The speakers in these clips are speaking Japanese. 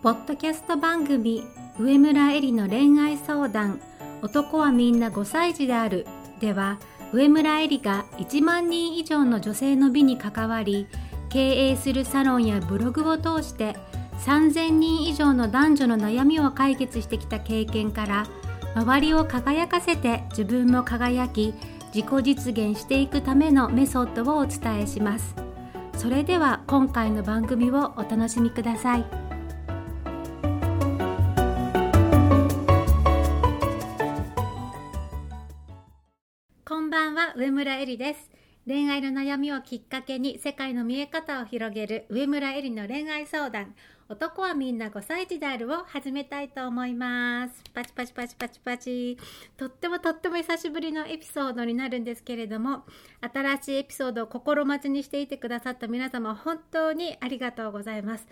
ポッドキャスト番組上村えりの恋愛相談。男はみんな5歳児である。では上村えりが1万人以上の女性の美に関わり経営するサロンやブログを通して3000人以上の男女の悩みを解決してきた経験から周りを輝かせて自分も輝き自己実現していくためのメソッドをお伝えします。それでは今回の番組をお楽しみください。上村えりです恋愛の悩みをきっかけに世界の見え方を広げる上村えりの恋愛相談男はみんな5歳児であるを始めたいと思います。パチパチパチパチパチ。とってもとっても久しぶりのエピソードになるんですけれども、新しいエピソードを心待ちにしていてくださった皆様、本当にありがとうございます。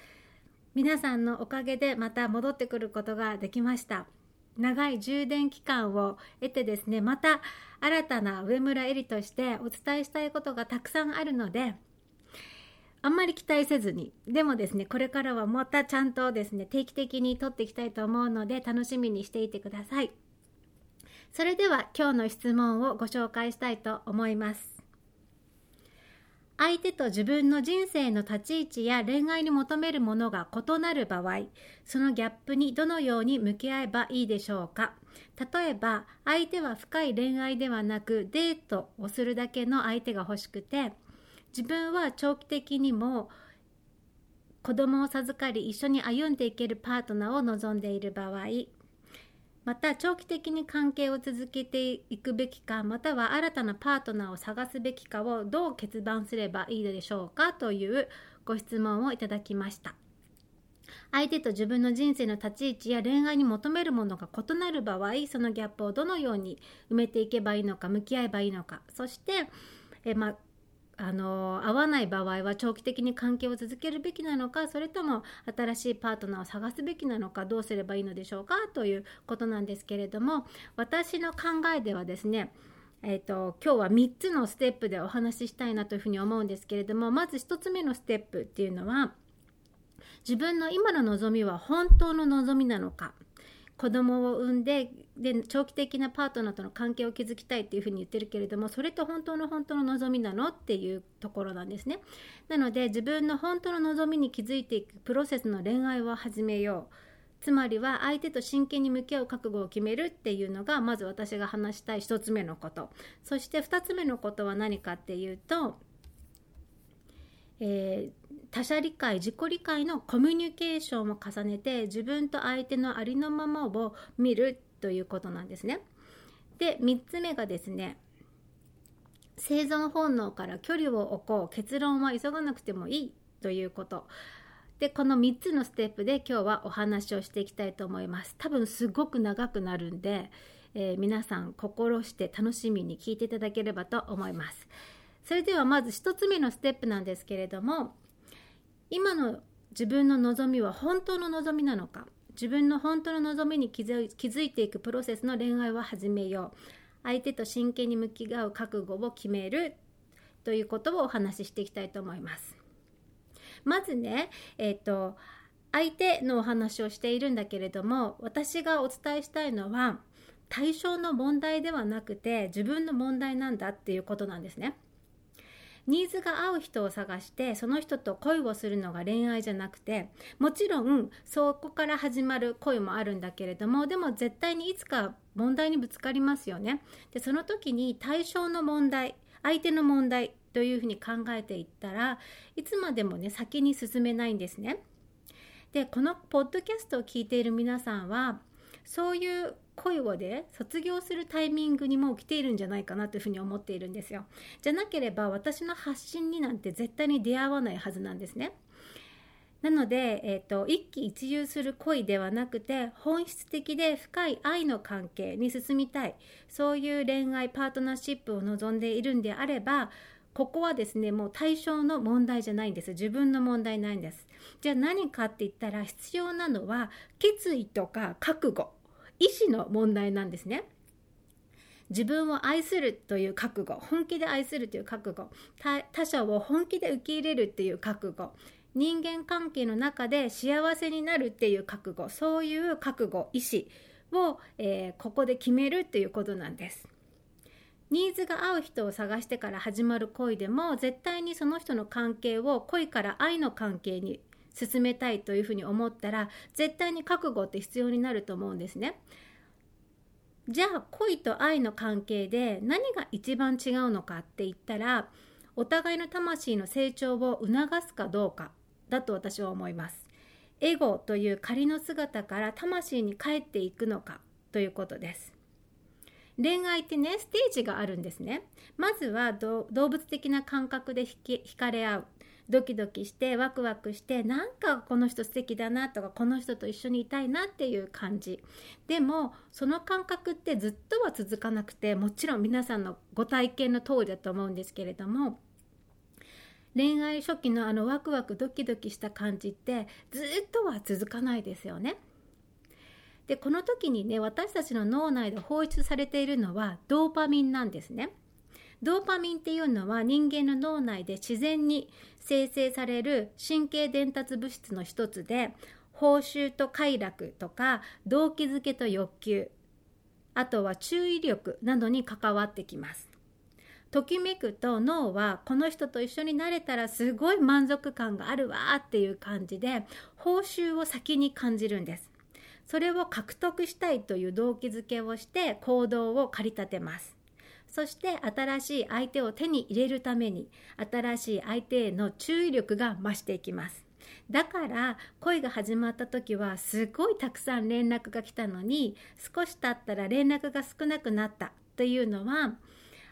皆さんのおかげでまた戻ってくることができました。長い充電期間を得てですね、また新たな上村えりとしてお伝えしたいことがたくさんあるので、あんまり期待せずにでもですねこれからはまたちゃんとですね定期的に撮っていきたいと思うので楽しみにしていてください。それでは今日の質問をご紹介したいと思います。相手と自分の人生の立ち位置や恋愛に求めるものが異なる場合そのギャップにどのように向き合えばいいでしょうか？例えば相手は深い恋愛ではなくデートをするだけの相手が欲しくて自分は長期的にも子供を授かり一緒に歩んでいけるパートナーを望んでいる場合また長期的に関係を続けていくべきかまたは新たなパートナーを探すべきかをどう決断すればいいのでしょうかというご質問をいただきました。相手と自分の人生の立ち位置や恋愛に求めるものが異なる場合そのギャップをどのように埋めていけばいいのか向き合えばいいのかそしてえ、まあ、あの合わない場合は長期的に関係を続けるべきなのかそれとも新しいパートナーを探すべきなのかどうすればいいのでしょうかということなんですけれども私の考えではですねえーと、今日は3つのステップでお話ししたいなというふうに思うんですけれどもまず1つ目のステップっていうのは自分の今の望みは本当の望みなのか子供を産んでで長期的なパートナーとの関係を築きたいっていうふうに言ってるけれどもそれと本当の本当の望みなのっていうところなんですね。なので自分の本当の望みに気づいていくプロセスの恋愛を始めよう。つまりは相手と真剣に向き合う覚悟を決めるっていうのがまず私が話したい1つ目のこと。そして2つ目のことは何かっていうと、えー他者理解自己理解のコミュニケーションを重ねて自分と相手のありのままを見るということなんですね。で3つ目がですね生存本能から距離を置こう結論は急がなくてもいいということ。でこの3つのステップで今日はお話をしていきたいと思います。多分すごく長くなるんで、えー、皆さん心して楽しみに聞いていただければと思います。それではまず1つ目のステップなんですけれども今の自分の望みは本当の望みなのか？自分の本当の望みに気づいていくプロセスの恋愛を始めよう。相手と真剣に向き合う覚悟を決めるということをお話ししていきたいと思います。まずねえっ、ー、と相手のお話をしているんだけれども私がお伝えしたいのは対象の問題ではなくて自分の問題なんだっていうことなんですね。ニーズが合う人を探してその人と恋をするのが恋愛じゃなくてもちろんそこから始まる恋もあるんだけれどもでも絶対にいつか問題にぶつかりますよね。でその時に対象の問題相手の問題というふうに考えていったらいつまでもね先に進めないんですね。でこのポッドキャストを聞いている皆さんはそういう恋をで卒業するタイミングにもう来ているんじゃないかなというふうに思っているんですよ。じゃなければ私の発信になんて絶対に出会わないはずなんですね。なので、えーと、一喜一憂する恋ではなくて本質的で深い愛の関係に進みたいそういう恋愛パートナーシップを望んでいるんであればここはですねもう対象の問題じゃないんです自分の問題ないんですじゃあ何かって言ったら必要なのは決意とか覚悟意思の問題なんですね。自分を愛するという覚悟本気で愛するという覚悟他者を本気で受け入れるっていう覚悟人間関係の中で幸せになるっていう覚悟そういう覚悟意思を、えー、ここで決めるっていうことなんです。ニーズが合う人を探してから始まる恋でも絶対にその人の関係を恋から愛の関係に進めたいというふうに思ったら絶対に覚悟って必要になると思うんですね。じゃあ恋と愛の関係で何が一番違うのかって言ったらお互いの魂の成長を促すかどうかだと私は思います。エゴという仮の姿から魂に帰っていくのかということです。恋愛ってねステージがあるんですねまずは動物的な感覚で惹かれ合うドキドキしてワクワクしてなんかこの人素敵だなとかこの人と一緒にいたいなっていう感じでもその感覚ってずっとは続かなくてもちろん皆さんのご体験の通りだと思うんですけれども恋愛初期のあのワクワクドキドキした感じってずっとは続かないですよね。でこの時にね私たちの脳内で放出されているのはドーパミンなんですね。ドーパミンっていうのは人間の脳内で自然に生成される神経伝達物質の一つで報酬と快楽とか動機づけと欲求あとは注意力などに関わってきます。ときめくと脳はこの人と一緒になれたらすごい満足感があるわっていう感じで報酬を先に感じるんです。それを獲得したいという動機づけをして行動を駆り立てます。そして新しい相手を手に入れるために新しい相手への注意力が増していきます。だから恋が始まった時はすごいたくさん連絡が来たのに少し経ったら連絡が少なくなったというのは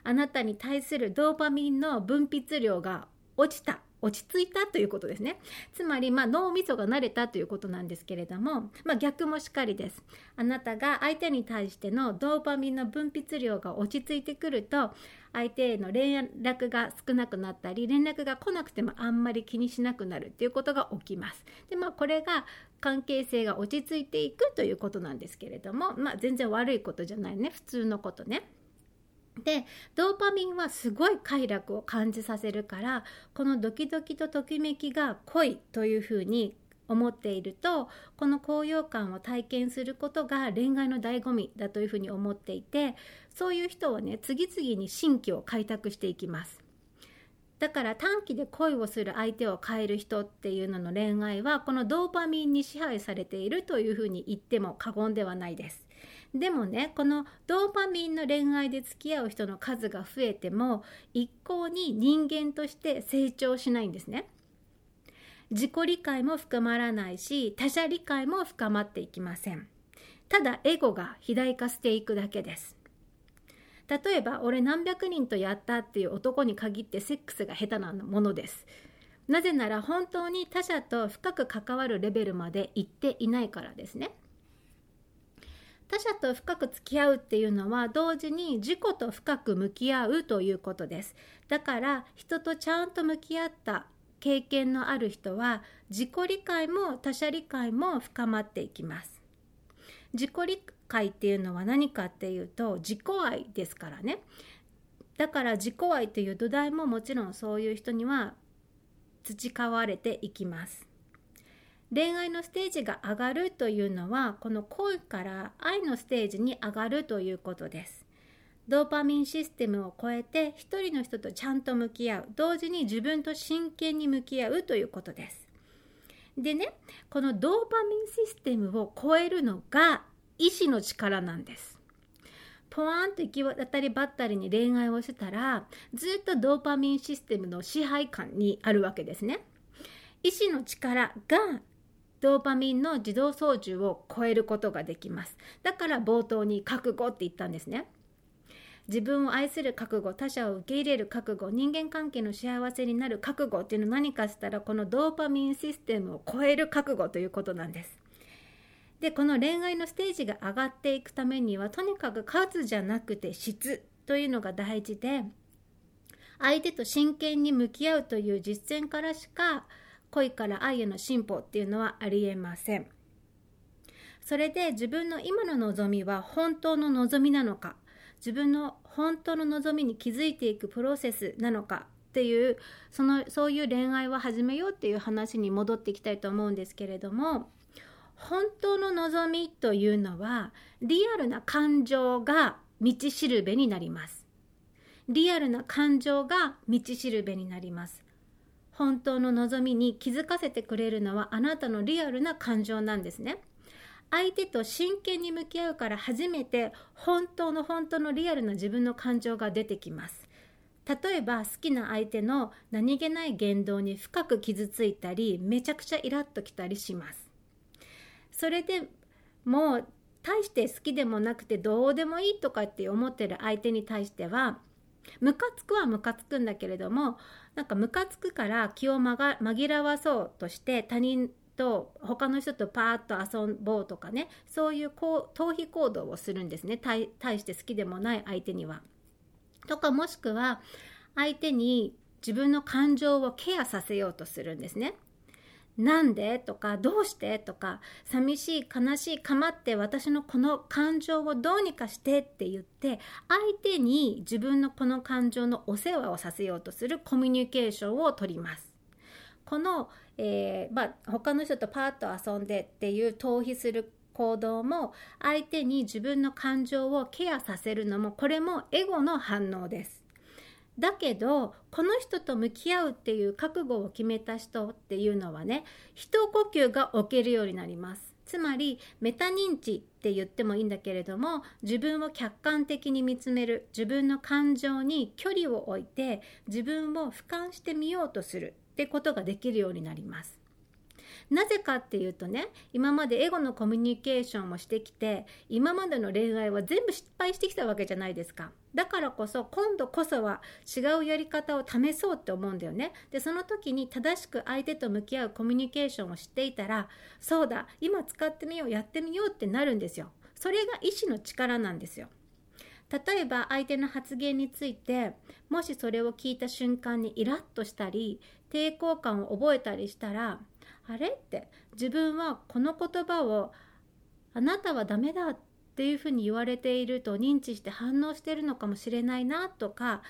あなたに対するドーパミンの分泌量が落ちた落ち着いたということですね。つまり、ま、脳みそが慣れたということなんですけれども、まあ、逆もしっかりです。あなたが相手に対してのドーパミンの分泌量が落ち着いてくると、相手への連絡が少なくなったり、連絡が来なくてもあんまり気にしなくなるっていうことが起きます。で、まあ、これが関係性が落ち着いていくということなんですけれども、まあ、全然悪いことじゃないね。普通のことね。でドーパミンはすごい快楽を感じさせるからこのドキドキとときめきが恋というふうに思っているとこの高揚感を体験することが恋愛の醍醐味だというふうに思っていてそういう人はね次々に新規を開拓していきます。だから短期で恋をする相手を変える人っていうのの恋愛はこのドーパミンに支配されているというふうに言っても過言ではないです。でもねこのドーパミンの恋愛で付き合う人の数が増えても一向に人間として成長しないんですね。自己理解も深まらないし他者理解も深まっていきません。ただエゴが肥大化していくだけです。例えば俺何百人とやったっていう男に限ってセックスが下手なものです。なぜなら本当に他者と深く関わるレベルまで行っていないからですね。他者と深く付き合うっていうのは同時に自己と深く向き合うということです。だから人とちゃんと向き合った経験のある人は自己理解も他者理解も深まっていきます。自己理解っていうのは何かっていうと自己愛ですからねだから自己愛という土台ももちろんそういう人には培われていきます。恋愛のステージが上がるというのはこの恋から愛のステージに上がるということです。ドーパミンシステムを超えて一人の人とちゃんと向き合う。同時に自分と真剣に向き合うということです。でねこのドーパミンシステムを超えるのが意志の力なんです。ポワンと行き渡りばったりに恋愛をしてたらずっとドーパミンシステムの支配感にあるわけですね。意志の力がドーパミンの自動操縦を超えることができます。だから冒頭に覚悟って言ったんですね。自分を愛する覚悟他者を受け入れる覚悟人間関係の幸せになる覚悟っていうのは何かしたらこのドーパミンシステムを超える覚悟ということなんです。でこの恋愛のステージが上がっていくためにはとにかく数じゃなくて質というのが大事で相手と真剣に向き合うという実践からしか恋から愛への進歩っていうのはありえません。それで自分の今の望みは本当の望みなのか自分の本当の望みに気づいていくプロセスなのかっていうそのそういう恋愛を始めようっていう話に戻っていきたいと思うんですけれども本当の望みというのはリアルな感情が道しるべになります。リアルな感情が道しるべになります。本当の望みに気づかせてくれるのはあなたのリアルな感情なんですね。相手と真剣に向き合うから初めて本当の本当のリアルな自分の感情が出てきます。例えば好きな相手の何気ない言動に深く傷ついたりめちゃくちゃイラッときたりします。それでもう大して好きでもなくてどうでもいいとかって思ってる相手に対してはムカつくはムカつくんだけれどもなんかムカつくから気を紛らわそうとして他人と他の人とパーッと遊ぼうとかねそういうこう逃避行動をするんですね対して好きでもない相手には。とかもしくは相手に自分の感情をケアさせようとするんですね。なんで？とかどうして？とか寂しい悲しい構って私のこの感情をどうにかして？って言って相手に自分のこの感情のお世話をさせようとするコミュニケーションをとります。この、えー、まあ、他の人とパーッと遊んでっていう逃避する行動も相手に自分の感情をケアさせるのもこれもエゴの反応です。だけどこの人と向き合うっていう覚悟を決めた人っていうのはね一呼吸が置けるようになります。つまりメタ認知って言ってもいいんだけれども自分を客観的に見つめる自分の感情に距離を置いて自分を俯瞰してみようとするってことができるようになります。なぜかっていうとね今までエゴのコミュニケーションもしてきて今までの恋愛は全部失敗してきたわけじゃないですか。だからこそ今度こそは違うやり方を試そうって思うんだよね。でその時に正しく相手と向き合うコミュニケーションを知っていたらそうだ今使ってみようやってみようってなるんですよ。それが意志の力なんですよ。例えば相手の発言についてもしそれを聞いた瞬間にイラッとしたり抵抗感を覚えたりしたらあれ？って自分はこの言葉をあなたはダメだっていうふうに言われていると認知して反応してるのかもしれないなとか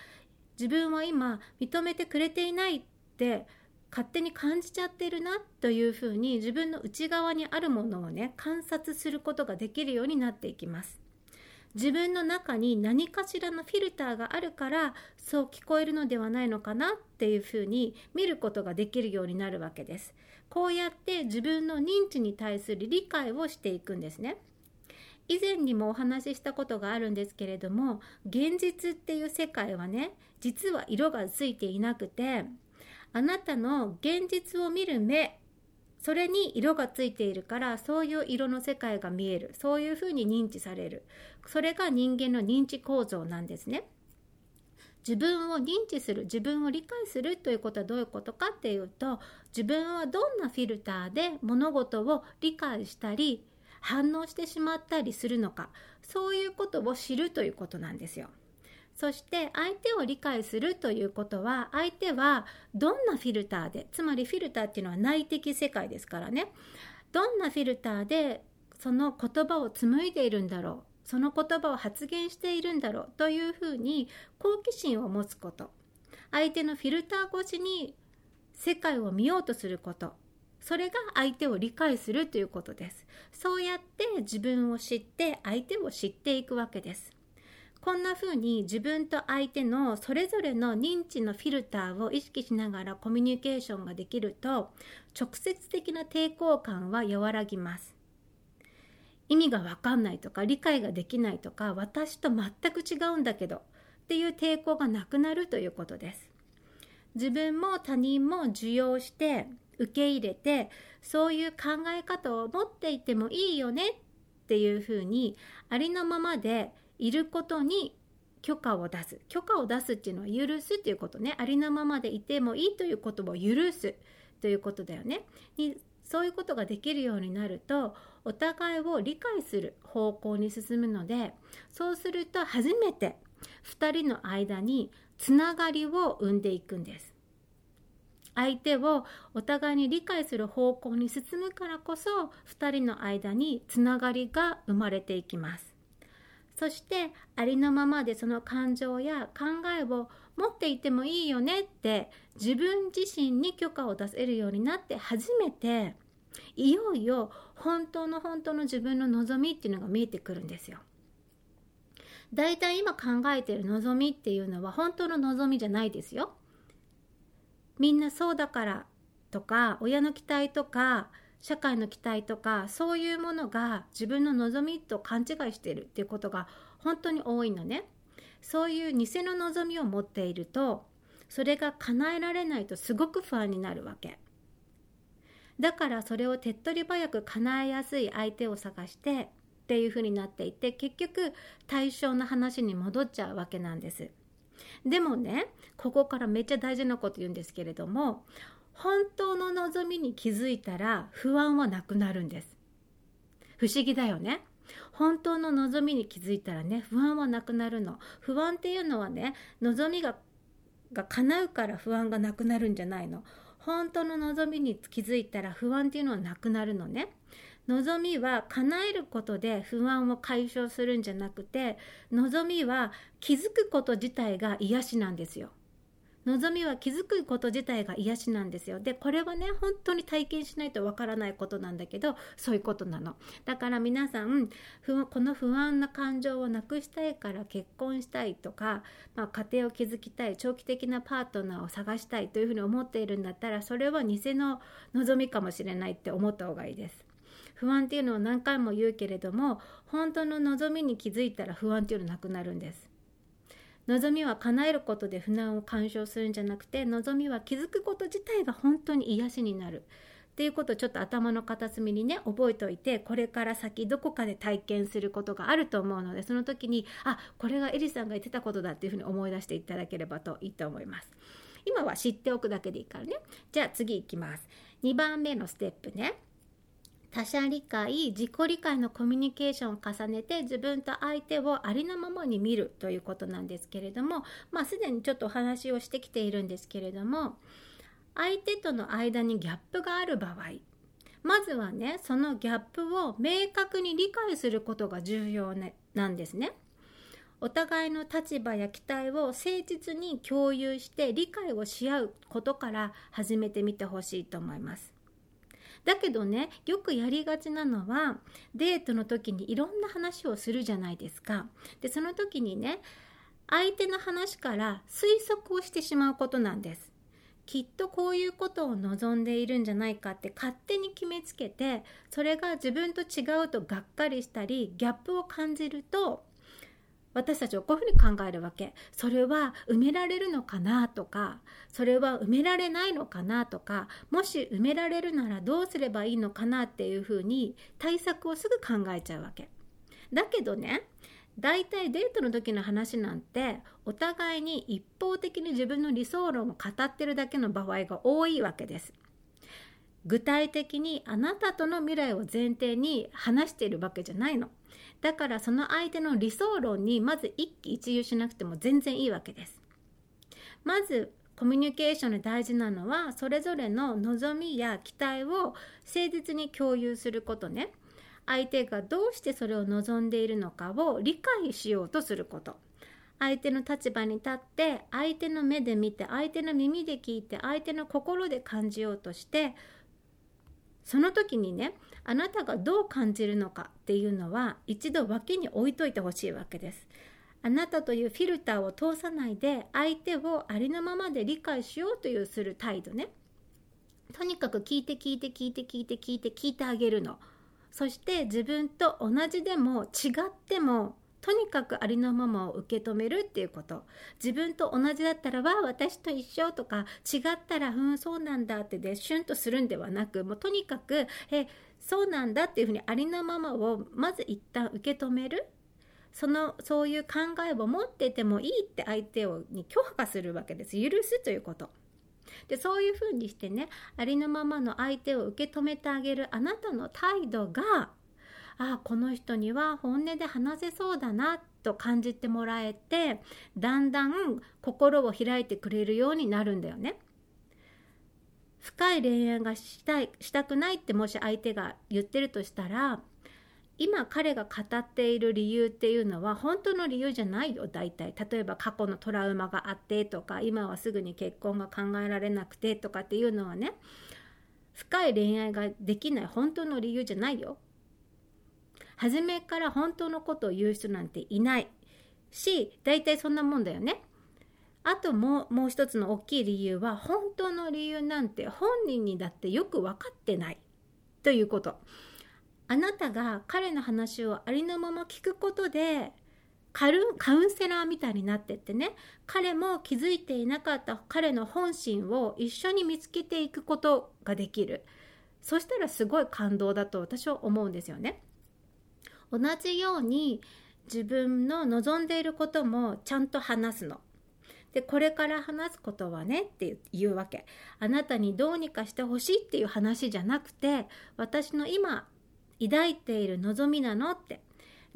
自分は今認めてくれていないって勝手に感じちゃってるなというふうに自分の内側にあるものをね観察することができるようになっていきます。自分の中に何かしらのフィルターがあるからそう聞こえるのではないのかなっていうふうに見ることができるようになるわけです。こうやって自分の認知に対する理解をしていくんですね。以前にもお話ししたことがあるんですけれども現実っていう世界はね実は色がついていなくてあなたの現実を見る目それに色がついているからそういう色の世界が見えるそういうふうに認知されるそれが人間の認知構造なんですね。自分を認知する自分を理解するということはどういうことかっていうと自分はどんなフィルターで物事を理解したり反応してしまったりするのかそういうことを知るということなんですよ。そして相手を理解するということは相手はどんなフィルターでつまりフィルターっていうのは内的世界ですからね。どんなフィルターでその言葉を紡いでいるんだろうその言葉を発言しているんだろうというふうに好奇心を持つこと。相手のフィルター越しに世界を見ようとすること。それが相手を理解するということです。そうやって自分を知って相手を知っていくわけです。こんな風に自分と相手のそれぞれの認知のフィルターを意識しながらコミュニケーションができると直接的な抵抗感は和らぎます。意味がわかんないとか理解ができないとか私と全く違うんだけどっていう抵抗がなくなるということです。自分も他人も受容して受け入れてそういう考え方を持っていてもいいよねっていうふうにありのままでいることに許可を出す。許可を出すっていうのは許すっていうことね。ありのままでいてもいいということを許すということだよね。にそういうことができるようになるとお互いを理解する方向に進むのでそうすると初めて2人の間につながりを生んでいくんです。相手をお互いに理解する方向に進むからこそ2人の間につながりが生まれていきます。そしてありのままでその感情や考えを持っていてもいいよねって自分自身に許可を出せるようになって初めていよいよ本当の本当の自分の望みっていうのが見えてくるんですよ。だいたい今考えてる望みっていうのは本当の望みじゃないですよ。みんなそうだからとか親の期待とか社会の期待とかそういうものが自分の望みと勘違いしているっていうことが本当に多いのね。そういう偽の望みを持っているとそれが叶えられないとすごく不安になるわけ。だからそれを手っ取り早く叶えやすい相手を探してっていう風になっていて結局対象の話に戻っちゃうわけなんです。でもねここからめっちゃ大事なこと言うんですけれども本当の望みに気づいたら不安はなくなるんです。不思議だよね。本当の望みに気づいたらね不安はなくなるの。不安っていうのはね望みがが叶うから不安がなくなるんじゃないの。本当の望みに気づいたら不安っていうのはなくなるのね。望みは叶えることで不安を解消するんじゃなくて望みは気づくこと自体が癒しなんですよ。望みは気づくこと自体が癒しなんですよ。で、これはね、本当に体験しないとわからないことなんだけど、そういうことなの。だから皆さん、この不安な感情をなくしたいから結婚したいとか、まあ、家庭を築きたい、長期的なパートナーを探したいというふうに思っているんだったら、それは偽の望みかもしれないって思った方がいいです。不安っていうのを何回も言うけれども、本当の望みに気づいたら不安っていうのなくなるんです。望みは叶えることで不安を干渉するんじゃなくて望みは気づくこと自体が本当に癒しになる。っていうことをちょっと頭の片隅にね覚えておいてこれから先どこかで体験することがあると思うのでその時にあこれがエリさんが言ってたことだっていうふうに思い出していただければといいと思います。今は知っておくだけでいいからね。じゃあ次いきます。2番目のステップね。他者理解自己理解のコミュニケーションを重ねて自分と相手をありのままに見るということなんですけれどもまあすでにちょっとお話をしてきているんですけれども相手との間にギャップがある場合まずはねそのギャップを明確に理解することが重要、ね、なんですね。お互いの立場や期待を誠実に共有して理解をし合うことから始めてみてほしいと思います。だけどねよくやりがちなのはデートの時にいろんな話をするじゃないですか。でその時にね相手の話から推測をしてしまうことなんです。きっとこういうことを望んでいるんじゃないかって勝手に決めつけてそれが自分と違うとがっかりしたりギャップを感じると私たちはこういうふうに考えるわけ。それは埋められるのかなとかそれは埋められないのかなとかもし埋められるならどうすればいいのかなっていうふうに対策をすぐ考えちゃうわけ。だけどね大体デートの時の話なんてお互いに一方的に自分の理想論を語ってるだけの場合が多いわけです。具体的にあなたとの未来を前提に話しているわけじゃないの。だからその相手の理想論にまず一喜一憂しなくても全然いいわけです。まずコミュニケーションで大事なのはそれぞれの望みや期待を誠実に共有することね。相手がどうしてそれを望んでいるのかを理解しようとすること。相手の立場に立って相手の目で見て相手の耳で聞いて相手の心で感じようとしてその時にねあなたがどう感じるのかっていうのは一度脇に置いといてほしいわけです。あなたというフィルターを通さないで相手をありのままで理解しようというする態度ね。とにかく聞いて聞いて聞いて聞いて聞いて聞いてあげるの。そして自分と同じでも違ってもとにかくありのままを受け止めるっていうこと。自分と同じだったらわ私と一緒とか違ったらうんそうなんだってでシュンとするんではなくもうとにかくえそうなんだっていうふうにありのままをまず一旦受け止める。そのそういう考えを持っててもいいって相手をに許可するわけです。許すということ。でそういうふうにしてねありのままの相手を受け止めてあげるあなたの態度があこの人には本音で話せそうだなと感じてもらえてだんだん心を開いてくれるようになるんだよね。深い恋愛がしたいしたくないってもし相手が言ってるとしたら今彼が語っている理由っていうのは本当の理由じゃないよ大体例えば過去のトラウマがあってとか今はすぐに結婚が考えられなくてとかっていうのはね深い恋愛ができない本当の理由じゃないよ初めから本当のことを言う人なんていないし大体そんなもんだよね。あともうもう一つの大きい理由は本当の理由なんて本人にだってよく分かってない。ということ。あなたが彼の話をありのまま聞くことでカルカウンセラーみたいになってってね。彼も気づいていなかった彼の本心を一緒に見つけていくことができる。そしたらすごい感動だと私は思うんですよね。同じように自分の望んでいることもちゃんと話すの。でこれから話すことはねっていうわけ。あなたにどうにかしてほしいっていう話じゃなくて私の今抱いている望みなのって。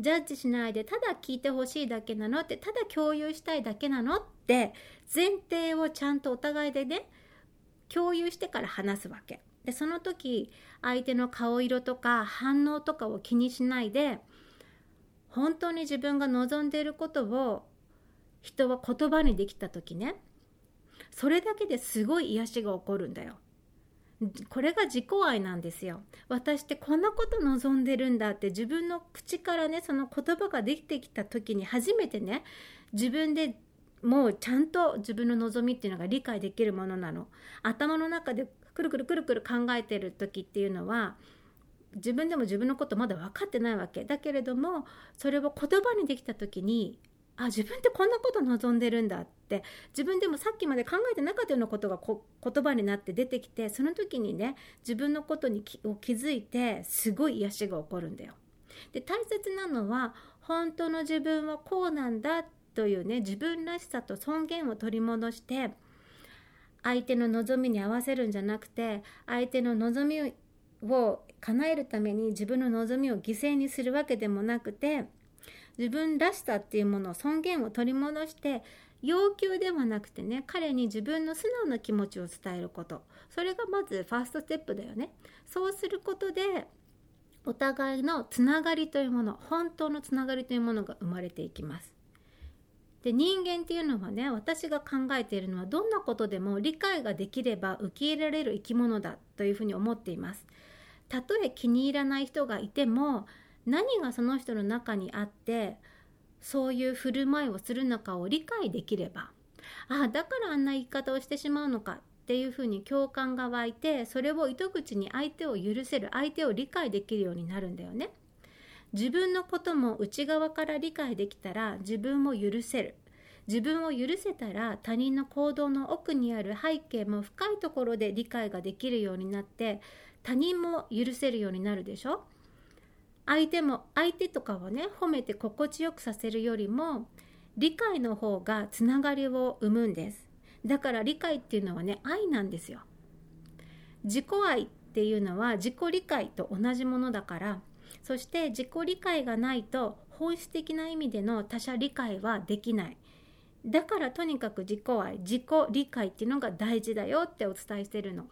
ジャッジしないでただ聞いてほしいだけなのってただ共有したいだけなのって前提をちゃんとお互いでね共有してから話すわけ。でその時相手の顔色とか反応とかを気にしないで本当に自分が望んでいることを人は言葉にできた時ねそれだけですごい癒しが起こるんだよ。これが自己愛なんですよ。私ってこんなこと望んでるんだって自分の口からねその言葉ができてきた時に初めてね自分でもうちゃんと自分の望みっていうのが理解できるものなの。頭の中でくるくるくるくる考えてる時っていうのは自分でも自分のことまだ分かってないわけだけれどもそれを言葉にできた時にあ自分ってこんなこと望んでるんだって自分でもさっきまで考えてなかったようなことが言葉になって出てきてその時にね自分のことにを気づいてすごい癒しが起こるんだよ。で大切なのは本当の自分はこうなんだというね自分らしさと尊厳を取り戻して相手の望みに合わせるんじゃなくて相手の望みを叶えるために自分の望みを犠牲にするわけでもなくて自分らしさっていうもの尊厳を取り戻して要求ではなくてね彼に自分の素直な気持ちを伝えること。それがまずファーストステップだよね。そうすることでお互いのつながりというもの本当のつながりというものが生まれていきます。で人間っていうのはね私が考えているのはどんなことでも理解ができれば受け入れられる生き物だというふうに思っています。たとえ気に入らない人がいても何がその人の中にあってそういう振る舞いをするのかを理解できればああだからあんな言い方をしてしまうのかっていうふうに共感が湧いてそれを糸口に相手を許せる相手を理解できるようになるんだよね。自分のことも内側から理解できたら自分も許せる自分を許せたら他人の行動の奥にある背景も深いところで理解ができるようになって他人も許せるようになるでしょ？相手も相手とかをね褒めて心地よくさせるよりも理解の方がつながりを生むんです。だから理解っていうのはね愛なんですよ。自己愛っていうのは自己理解と同じものだからそして自己理解がないと本質的な意味での他者理解はできない。だからとにかく自己愛自己理解っていうのが大事だよってお伝えしてるの。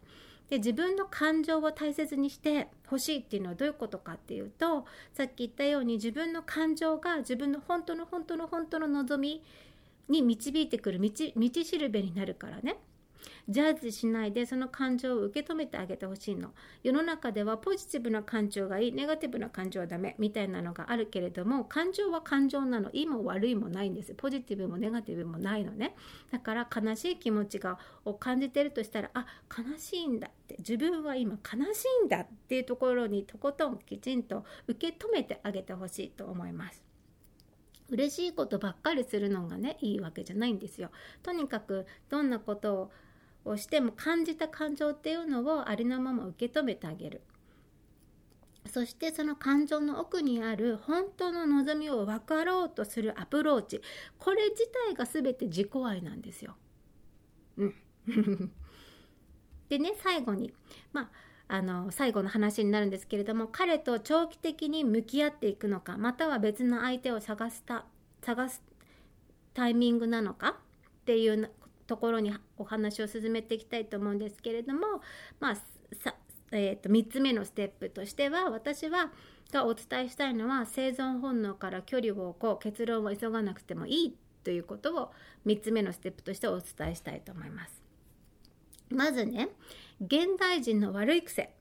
で自分の感情を大切にしてほしいっていうのはどういうことかっていうとさっき言ったように自分の感情が自分の本当の本当の本当の望みに導いてくる道道しるべになるからね。ジャッジしないでその感情を受け止めてあげてほしいの。世の中ではポジティブな感情がいいネガティブな感情はダメみたいなのがあるけれども感情は感情なの。いいも悪いもないんです。ポジティブもネガティブもないのね。だから悲しい気持ちがを感じてるとしたらあ悲しいんだって。自分は今悲しいんだっていうところにとことんきちんと受け止めてあげてほしいと思います。嬉しいことばっかりするのがねいいわけじゃないんですよ。とにかくどんなことををしても感じた感情っていうのをありのまま受け止めてあげる。そしてその感情の奥にある本当の望みを分かろうとするアプローチ。これ自体が全て自己愛なんですよ。うん、でね最後に。まああの最後の話になるんですけれども彼と長期的に向き合っていくのかまたは別の相手を探すた探すタイミングなのかっていうところにお話を進めていきたいと思うんですけれども、まあ、えー、と3つ目のステップとしては私はがお伝えしたいのは生存本能から距離を置こう結論を急がなくてもいいということを3つ目のステップとしてお伝えしたいと思います。まずね現代人の悪い癖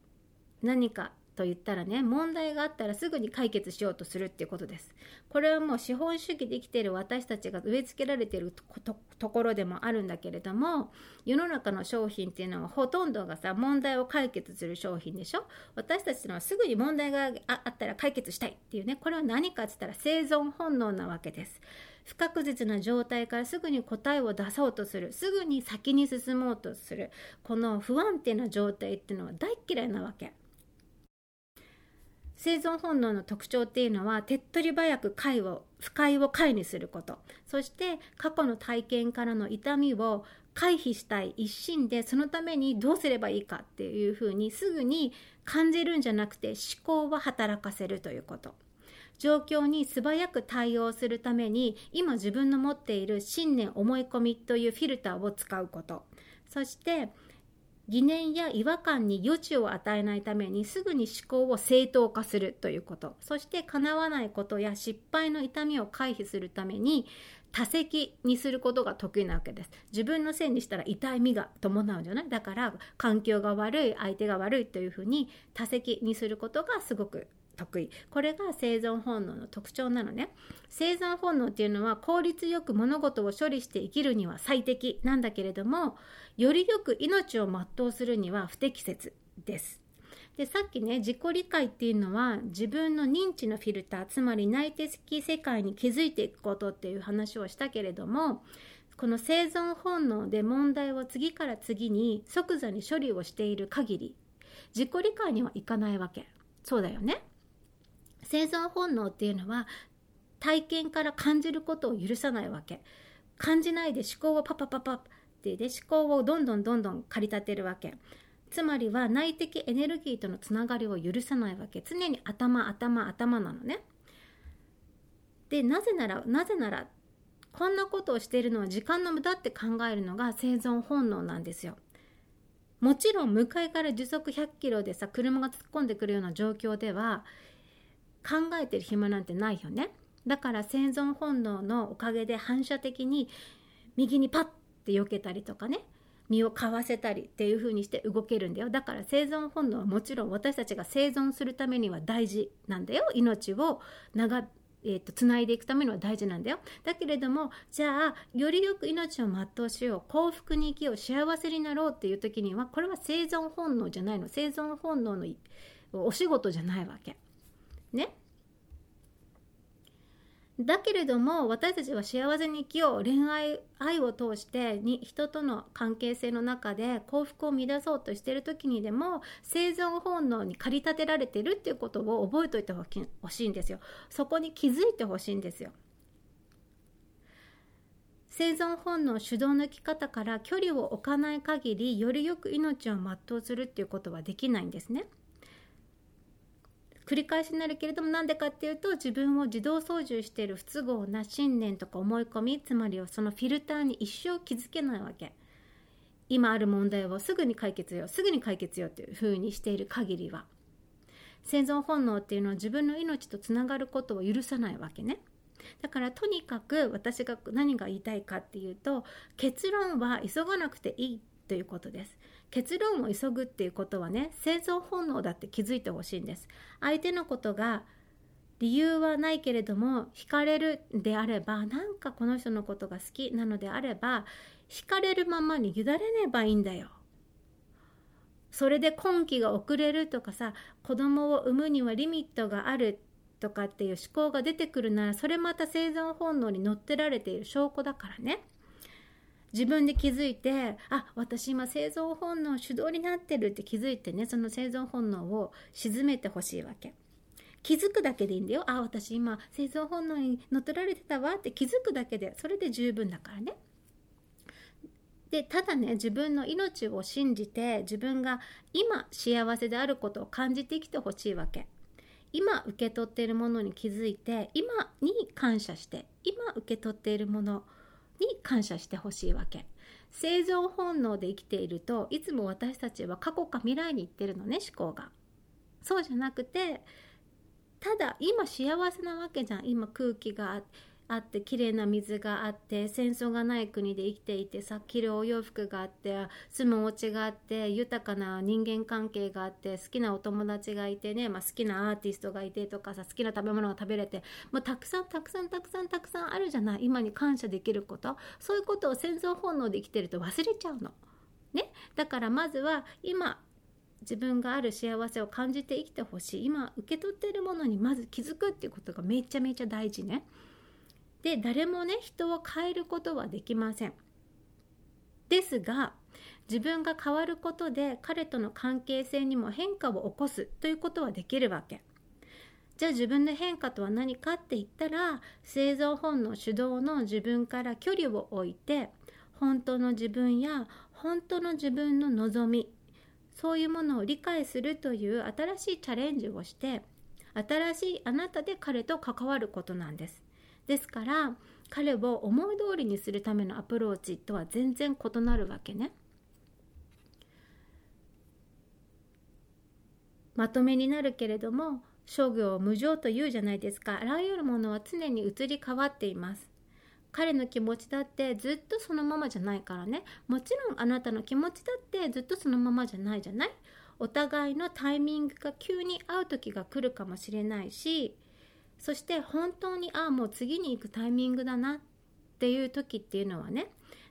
何かと言ったらね問題があったらすぐに解決しようとするっていうことです。これはもう資本主義で生きている私たちが植え付けられているところでもあるんだけれども世の中の商品っていうのはほとんどがさ問題を解決する商品でしょ？私たちのはすぐに問題があったら解決したいっていうね。これは何かって言ったら生存本能なわけです。不確実な状態からすぐに答えを出そうとする。すぐに先に進もうとする。この不安定な状態っていうのは大嫌いなわけ。生存本能の特徴っていうのは手っ取り早く解を不快を解にすること。そして過去の体験からの痛みを回避したい一心でそのためにどうすればいいかっていうふうにすぐに感じるんじゃなくて思考は働かせるということ。状況に素早く対応するために今自分の持っている信念思い込みというフィルターを使うこと。そして疑念や違和感に余地を与えないためにすぐに思考を正当化するということ。そして叶わないことや失敗の痛みを回避するために多責にすることが得意なわけです。自分のせいにしたら痛みが伴うんじゃない？だから環境が悪い相手が悪いというふうに多責にすることがすごく得意。これが生存本能の特徴なのね。生存本能っていうのは効率よく物事を処理して生きるには最適なんだけれどもよりよく命を全うするには不適切です。でさっきね自己理解っていうのは自分の認知のフィルターつまり内的世界に気づいていくことっていう話をしたけれどもこの生存本能で問題を次から次に即座に処理をしている限り自己理解にはいかないわけ。そうだよね。生存本能っていうのは体験から感じることを許さないわけ。感じないで思考をパパパパってで思考をどんどんどんどん駆り立てるわけ。つまりは内的エネルギーとのつながりを許さないわけ。常に頭頭頭なのね。でなぜならなぜならこんなことをしているのは時間の無駄って考えるのが生存本能なんですよ。もちろん向かいから時速100キロでさ車が突っ込んでくるような状況では考えてる暇なんてないよね。だから生存本能のおかげで反射的に右にパッて避けたりとかね身をかわせたりっていう風にして動けるんだよ。だから生存本能はもちろん私たちが生存するためには大事なんだよ。命を長えーと、つないでいくためには大事なんだよ。だけれどもじゃあよりよく命を全うしよう幸福に生きよう幸せになろうっていう時にはこれは生存本能じゃないの。生存本能のお仕事じゃないわけ。ね。だけれども私たちは幸せに生きよう恋愛愛を通してに人との関係性の中で幸福を乱そうとしている時にでも生存本能に駆り立てられてるっていうことを覚えておいてほしいんですよそこに気づいてほしいんですよ生存本能主導の生き方から距離を置かない限りよりよく命を全うするっていうことはできないんですね。繰り返しになるけれどもなんでかっていうと自分を自動操縦している不都合な信念とか思い込みつまりはそのフィルターに一生気づけないわけ。今ある問題をすぐに解決よすぐに解決よっていう風にしている限りは。生存本能っていうのは自分の命とつながることを許さないわけね。だからとにかく私が何が言いたいかっていうと結論は急がなくていいということです。結論を急ぐっていうことはね生存本能だって気づいてほしいんです。相手のことが理由はないけれども惹かれるであればなんかこの人のことが好きなのであれば惹かれるままに委ねればいいんだよ。それで婚期が遅れるとかさ子供を産むにはリミットがあるとかっていう思考が出てくるならそれまた生存本能に乗ってられている証拠だからね。自分で気づいてあ私今生存本能主導になってるって気づいてねその生存本能を鎮めてほしいわけ。気づくだけでいいんだよ。あ私今生存本能に乗っ取られてたわって気づくだけでそれで十分だからね。でただね自分の命を信じて自分が今幸せであることを感じてきてほしいわけ。今受け取っているものに気づいて今に感謝して今受け取っているものに感謝してほしいわけ生存本能で生きているといつも私たちは過去か未来に行ってるのね思考が。そうじゃなくてただ今幸せなわけじゃん今空気があってあって綺麗な水があって戦争がない国で生きていてさ着るお洋服があって住むお家があって豊かな人間関係があって好きなお友達がいてね、まあ、好きなアーティストがいてとかさ好きな食べ物が食べれてもうたくさんたくさんたくさんたくさんあるじゃない今に感謝できることそういうことを戦争本能で生きてると忘れちゃうの。ね、だからまずは今自分がある幸せを感じて生きてほしい今受け取っているものにまず気づくっていうことがめちゃめちゃ大事ね。で誰もね人を変えることはできません。ですが自分が変わることで彼との関係性にも変化を起こすということはできるわけ。じゃあ自分の変化とは何かって言ったら生存本能主導の自分から距離を置いて本当の自分や本当の自分の望みそういうものを理解するという新しいチャレンジをして新しいあなたで彼と関わることなんですですから彼を思い通りにするためのアプローチとは全然異なるわけね。まとめになるけれども商業を無常というじゃないですか。あらゆるものは常に移り変わっています。彼の気持ちだってずっとそのままじゃないからね。もちろんあなたの気持ちだってずっとそのままじゃないじゃない。お互いのタイミングが急に会う時が来るかもしれないしそして本当にああもう次に行くタイミングだなっていう時っていうのはね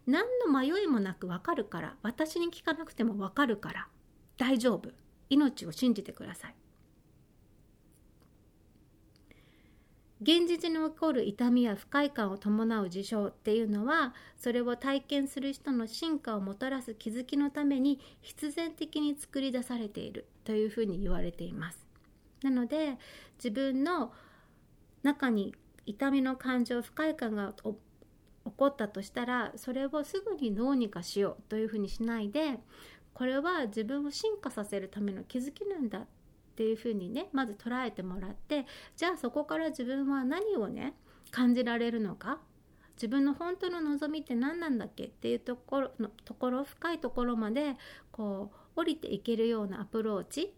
何の迷いもなく分かるから私に聞かなくても分かるから大丈夫命を信じてください現実に起こる痛みや不快感を伴う事象っていうのはそれを体験する人の進化をもたらす気づきのために必然的に作り出されているというふうに言われています。なので自分の中に痛みの感情不快感が起こったとしたらそれをすぐにどうにかしようというふうにしないでこれは自分を進化させるための気づきなんだっていうふうにねまず捉えてもらってじゃあそこから自分は何をね感じられるのか自分の本当の望みって何なんだっけっていうところのところ深いところまでこう降りていけるようなアプローチ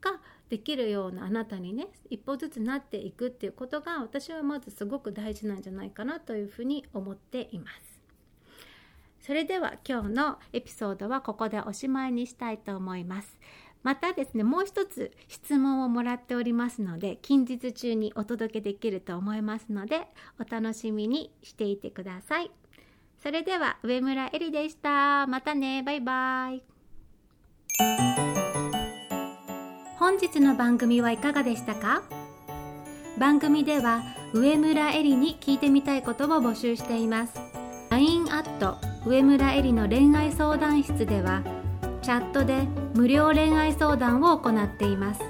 ができるようなあなたにね一歩ずつなっていくっていうことが私はまずすごく大事なんじゃないかなというふうに思っています。それでは今日のエピソードはここでおしまいにしたいと思います。またですねもう一つ質問をもらっておりますので近日中にお届けできると思いますのでお楽しみにしていてくださいそれでは上村えりでしたまたねバイバイ本日の番組はいかがでしたか？番組では上村えりに聞いてみたいことを募集しています。LINE アット上村えりの恋愛相談室ではチャットで無料恋愛相談を行っています。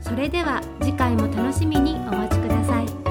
それでは次回も楽しみにお待ちください。